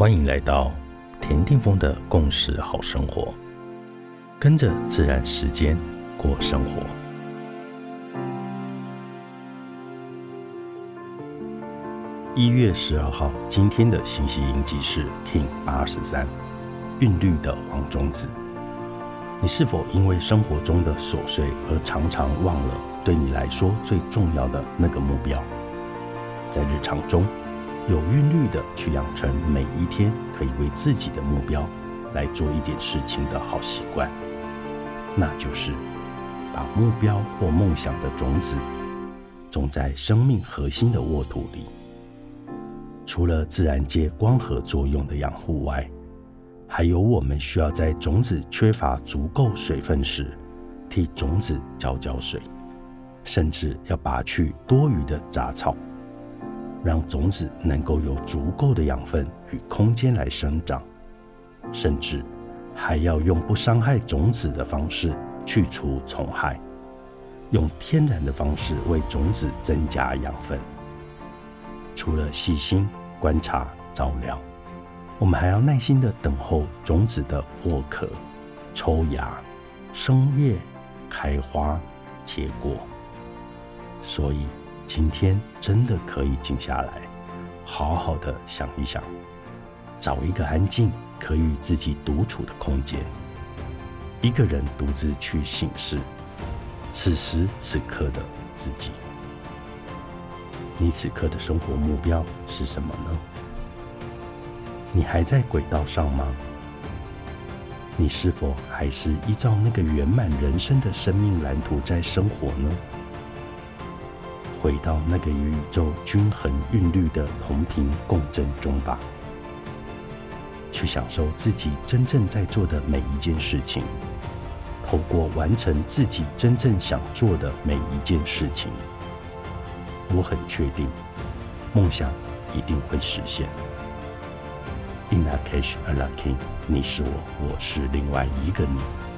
欢迎来到田定峰的共识好生活，跟着自然时间过生活。一月十二号，今天的星系印记是 King 八十三，韵律的黄种子。你是否因为生活中的琐碎而常常忘了对你来说最重要的那个目标？在日常中。有韵律的去养成每一天可以为自己的目标来做一点事情的好习惯，那就是把目标或梦想的种子种在生命核心的沃土里。除了自然界光合作用的养护外，还有我们需要在种子缺乏足够水分时，替种子浇浇水，甚至要拔去多余的杂草。让种子能够有足够的养分与空间来生长，甚至还要用不伤害种子的方式去除虫害，用天然的方式为种子增加养分。除了细心观察照料，我们还要耐心的等候种子的破壳、抽芽、生叶、开花、结果。所以。今天真的可以静下来，好好的想一想，找一个安静、可与自己独处的空间，一个人独自去醒视此时此刻的自己。你此刻的生活目标是什么呢？你还在轨道上吗？你是否还是依照那个圆满人生的生命蓝图在生活呢？回到那个与宇宙均衡韵律的同频共振中吧，去享受自己真正在做的每一件事情。透过完成自己真正想做的每一件事情，我很确定，梦想一定会实现。In a cash, a lucky，你是我，我是另外一个你。